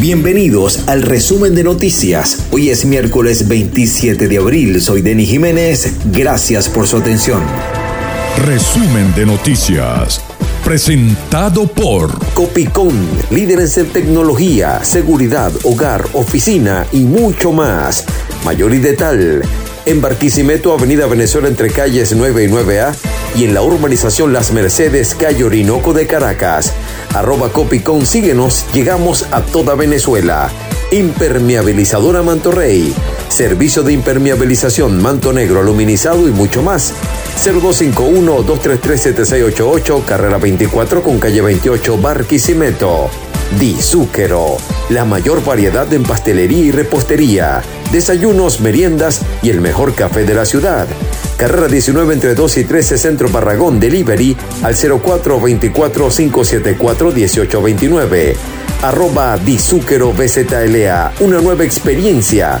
Bienvenidos al resumen de noticias. Hoy es miércoles 27 de abril. Soy Denis Jiménez. Gracias por su atención. Resumen de noticias. Presentado por Copicón, líderes en tecnología, seguridad, hogar, oficina y mucho más. Mayor y de tal. En Barquisimeto, Avenida Venezuela entre calles 9 y 9A y en la urbanización Las Mercedes, calle Orinoco de Caracas. Arroba Copicón, síguenos, llegamos a toda Venezuela. Impermeabilizadora Mantorrey. Servicio de impermeabilización, manto negro, aluminizado y mucho más. 0251-233-7688, carrera 24 con calle 28, Barquisimeto. Di Zúquero, la mayor variedad en pastelería y repostería, desayunos, meriendas y el mejor café de la ciudad. Carrera 19 entre 2 y 13 Centro Barragón Delivery al 0424-574-1829. Arroba Dizúquero BZLA. Una nueva experiencia.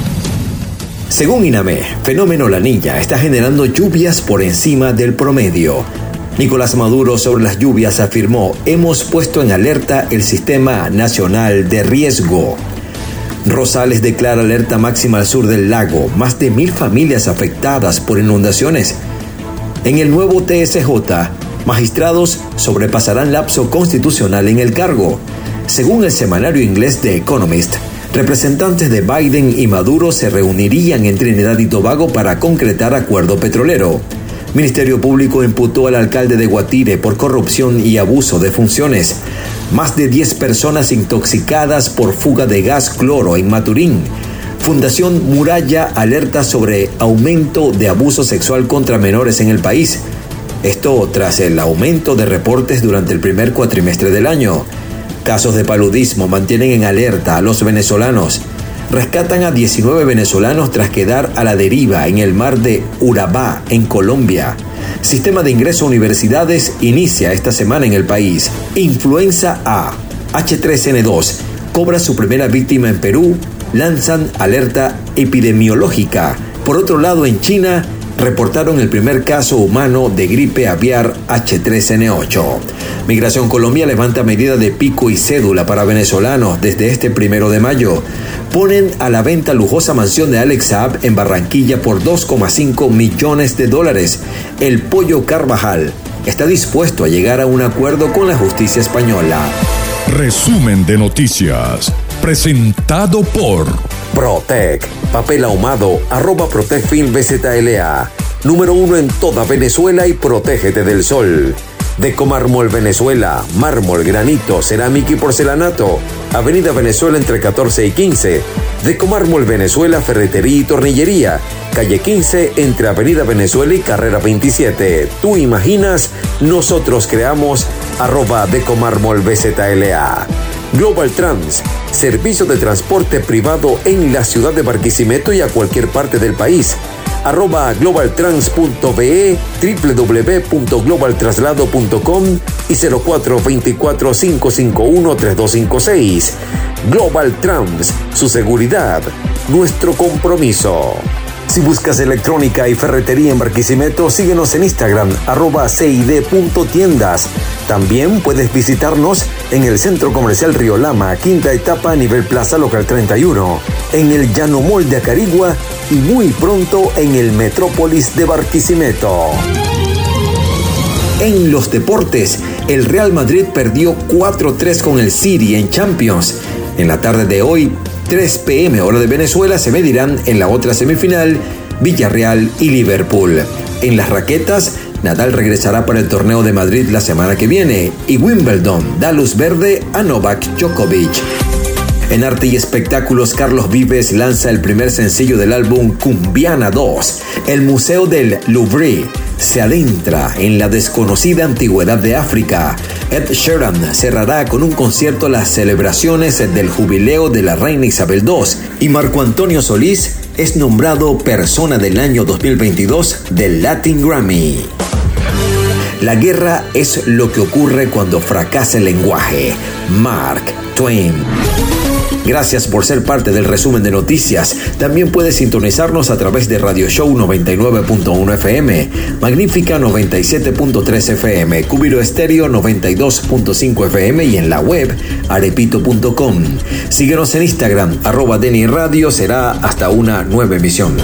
Según INAME, fenómeno La Niña está generando lluvias por encima del promedio. Nicolás Maduro sobre las lluvias afirmó, hemos puesto en alerta el Sistema Nacional de Riesgo. Rosales declara alerta máxima al sur del lago, más de mil familias afectadas por inundaciones. En el nuevo TSJ, magistrados sobrepasarán lapso constitucional en el cargo. Según el semanario inglés The Economist, representantes de Biden y Maduro se reunirían en Trinidad y Tobago para concretar acuerdo petrolero. Ministerio Público imputó al alcalde de Guatire por corrupción y abuso de funciones. Más de 10 personas intoxicadas por fuga de gas cloro en Maturín. Fundación Muralla alerta sobre aumento de abuso sexual contra menores en el país. Esto tras el aumento de reportes durante el primer cuatrimestre del año. Casos de paludismo mantienen en alerta a los venezolanos. Rescatan a 19 venezolanos tras quedar a la deriva en el mar de Urabá, en Colombia. Sistema de ingreso a universidades inicia esta semana en el país. Influenza A. H3N2 cobra su primera víctima en Perú. Lanzan alerta epidemiológica. Por otro lado, en China, reportaron el primer caso humano de gripe aviar H3N8. Migración Colombia levanta medida de pico y cédula para venezolanos desde este primero de mayo. Ponen a la venta lujosa mansión de Alex Saab en Barranquilla por 2,5 millones de dólares. El Pollo Carvajal está dispuesto a llegar a un acuerdo con la justicia española. Resumen de noticias. Presentado por Protec, papel ahumado, arroba Protecfilm BZLA. Número uno en toda Venezuela y protégete del sol. Decomármol Venezuela, mármol, granito, cerámica y porcelanato. Avenida Venezuela entre 14 y 15. Decomármol Venezuela, ferretería y tornillería. Calle 15 entre Avenida Venezuela y Carrera 27. Tú imaginas, nosotros creamos arroba Decomármol BZLA. Global Trans, servicio de transporte privado en la ciudad de Barquisimeto y a cualquier parte del país. Arroba globaltrans.be, www.globaltraslado.com y 0424-551-3256. Global Trans, su seguridad, nuestro compromiso. Si buscas electrónica y ferretería en Barquisimeto, síguenos en Instagram, arroba cid.tiendas. También puedes visitarnos en el Centro Comercial Río Lama, quinta etapa, nivel Plaza Local 31, en el Llano Mall de Acarigua y muy pronto en el Metrópolis de Barquisimeto. En los deportes, el Real Madrid perdió 4-3 con el City en Champions. En la tarde de hoy, 3 pm hora de Venezuela se medirán en la otra semifinal Villarreal y Liverpool. En las raquetas, Nadal regresará para el torneo de Madrid la semana que viene y Wimbledon da luz verde a Novak Djokovic. En arte y espectáculos, Carlos Vives lanza el primer sencillo del álbum Cumbiana 2. El Museo del Louvre se adentra en la desconocida antigüedad de África. Ed Sheeran cerrará con un concierto las celebraciones del jubileo de la reina Isabel II y Marco Antonio Solís es nombrado Persona del Año 2022 del Latin Grammy. La guerra es lo que ocurre cuando fracasa el lenguaje. Mark Twain. Gracias por ser parte del resumen de noticias. También puedes sintonizarnos a través de Radio Show 99.1 FM, Magnífica 97.3 FM, Cubiro Estéreo 92.5 FM y en la web arepito.com. Síguenos en Instagram, arroba Deni Radio, será hasta una nueva emisión.